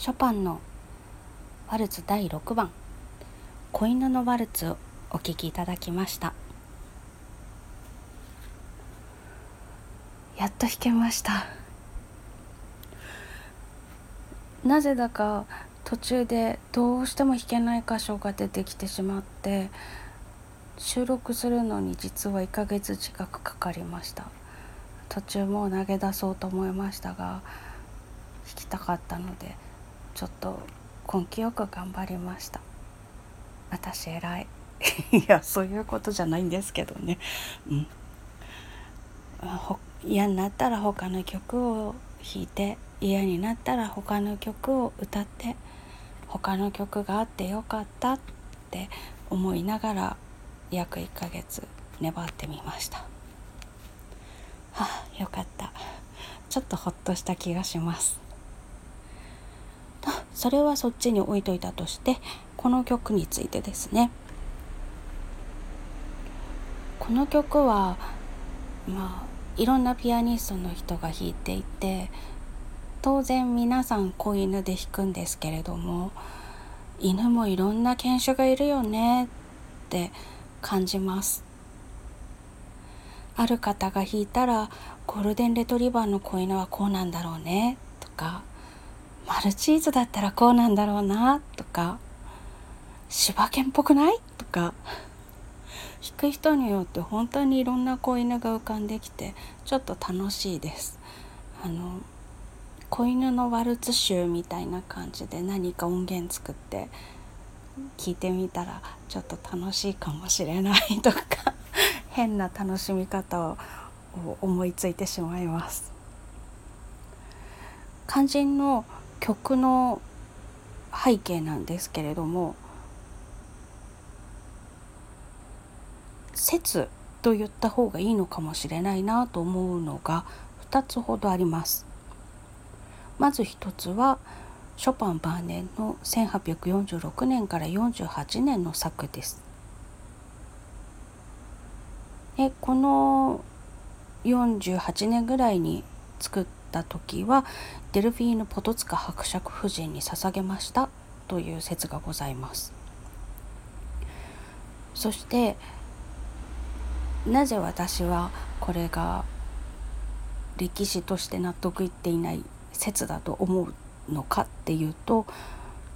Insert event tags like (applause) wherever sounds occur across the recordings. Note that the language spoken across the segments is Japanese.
ショパンのワルツ第6番「子犬のワルツ」をお聴きいただきました。やっと弾けました。なぜだか途中でどうしても弾けない箇所が出てきてしまって収録するのに実は1ヶ月近くかかりました。途中もう投げ出そうと思いましたが弾きたかったのでちょっと根気よく頑張りました。私偉い。(laughs) いやそういうことじゃないんですけどね。うん。嫌になったら他の曲を弾いて嫌になったら他の曲を歌って他の曲があってよかったって思いながら約1ヶ月粘ってみました。はあよかった。ちょっとほっとした気がします。それはそっちに置いといたとしてこの曲についてですね。この曲はまあいろんなピアニストの人が弾いていて当然皆さん子犬で弾くんですけれども犬もいろんな犬種がいるよねって感じます。ある方が弾いたらゴールデンレトリバーの子犬はこうなんだろうねとかマルチーズだったらこうなんだろうなとか柴犬っぽくないとか弾く人によって本当にいろんな子犬が浮かんできてちょっと楽しいです。あの子犬のワルツ集みたいな感じで何か音源作って聞いてみたらちょっと楽しいかもしれないとか (laughs) 変な楽しみ方を思いついてしまいます。肝心の曲の背景なんですけれども説と言った方がいいのかもしれないなと思うのが2つほどあります。まず1つはショパン晩年の1846年から48年の作です。でこの48年ぐらいに作った時はデルフィーヌ・ポトツカ伯爵夫人に捧げましたという説がございます。そしてなぜ私はこれが歴史として納得いっていない説だと思うのかっていうと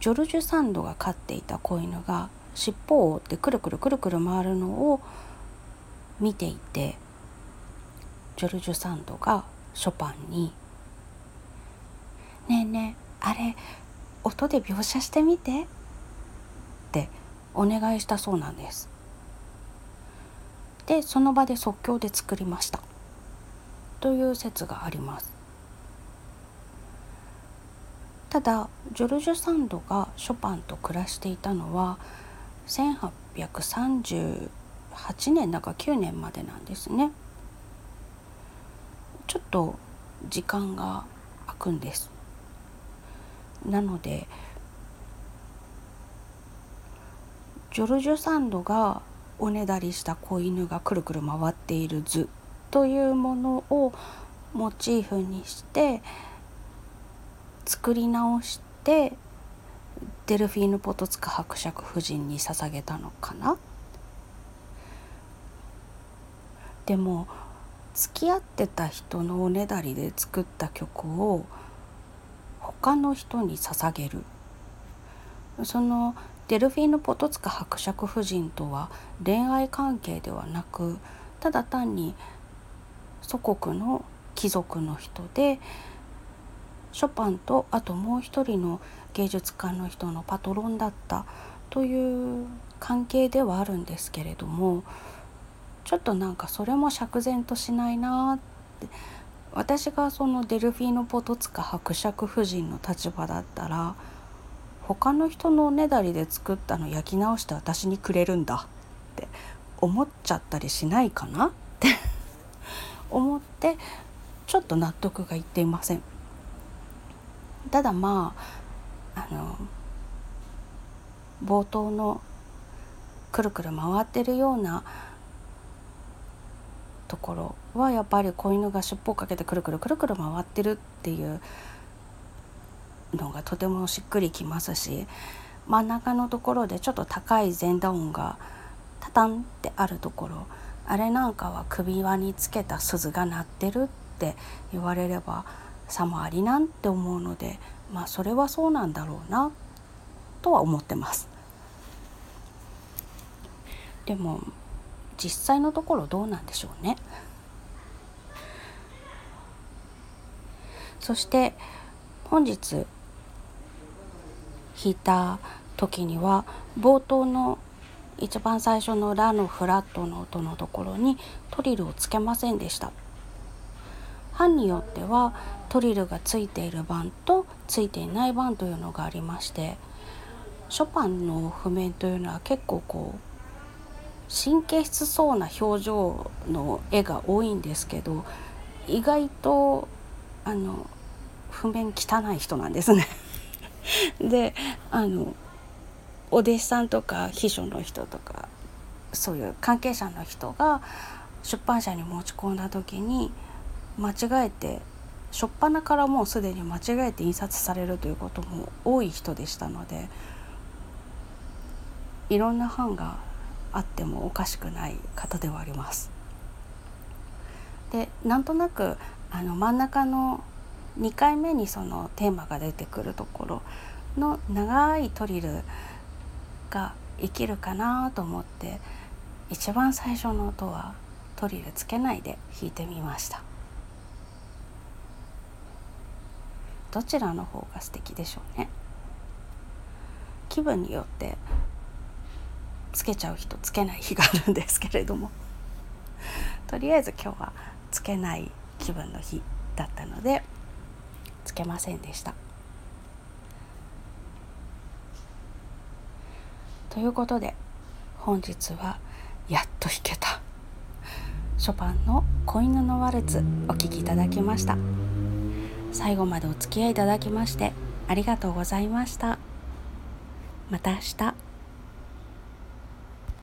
ジョルジュ・サンドが飼っていた子犬が尻尾を折ってくるくるくるくる回るのを見ていてジョルジュ・サンドがショパンに「ねえねえあれ音で描写してみて」ってお願いしたそうなんです。でその場で即興で作りました。という説があります。ただジョルジュ・サンドがショパンと暮らしていたのは1838年だか9年までなんですね。ちょっと時間が空くんです。なのでジョルジュ・サンドがおねだりした子犬がくるくる回っている図というものをモチーフにして作り直してデルフィーヌ・ポトツカ伯爵夫人に捧げたのかな。でも付き合ってた人のおねだりで作った曲を他の人に捧げる。そのデルフィーヌ・ポトツカ伯爵夫人とは恋愛関係ではなくただ単に祖国の貴族の人でショパンとあともう一人の芸術家の人のパトロンだったという関係ではあるんですけれどもちょっとなんかそれも釈然としないなって私がそのデルフィーノ・ポトツカ伯爵夫人の立場だったら他の人のおねだりで作ったの焼き直して私にくれるんだって思っちゃったりしないかなって (laughs) 思ってちょっと納得がいっていません。ただまああの冒頭のくるくる回ってるようなところはやっぱり子犬が尻尾をかけてくるくるくるくる回ってるっていうのがとてもしっくりきますし真ん中のところでちょっと高い前段音がタタンってあるところあれなんかは首輪につけた鈴が鳴ってるって言われればさもありなんて思うのでまあそれはそうなんだろうなとは思ってます。でも実際のところどうなんでしょうね。そして本日弾いた時には冒頭の一番最初の「ラ」のフラットの音のところにトリルをつけませんでした。班によってはトリルがついている版とついていない版というのがありましてショパンの譜面というのは結構こう神経質そうな表情の絵が多いんですけど意外とあの譜面汚い人なんですね。(laughs) であのお弟子さんとか秘書の人とかそういう関係者の人が出版社に持ち込んだ時に間違えて初っ端からもうすでに間違えて印刷されるということも多い人でしたのでいろんな版があってもおかしくない方ではあります。でなんとなくあの真ん中の2回目にそのテーマが出てくるところの長いトリルが生きるかなと思って一番最初の音はトリルつけないで弾いてみましたどちらの方が素敵でしょうね気分によってつけちゃう人つけない日があるんですけれども。(laughs) とりあえず今日はつけない気分の日だったのでつけませんでした。ということで本日はやっと弾けた。ショパンの「子犬のワルツ」お聴きいただきました。最後までお付き合いいただきましてありがとうございました。また明日。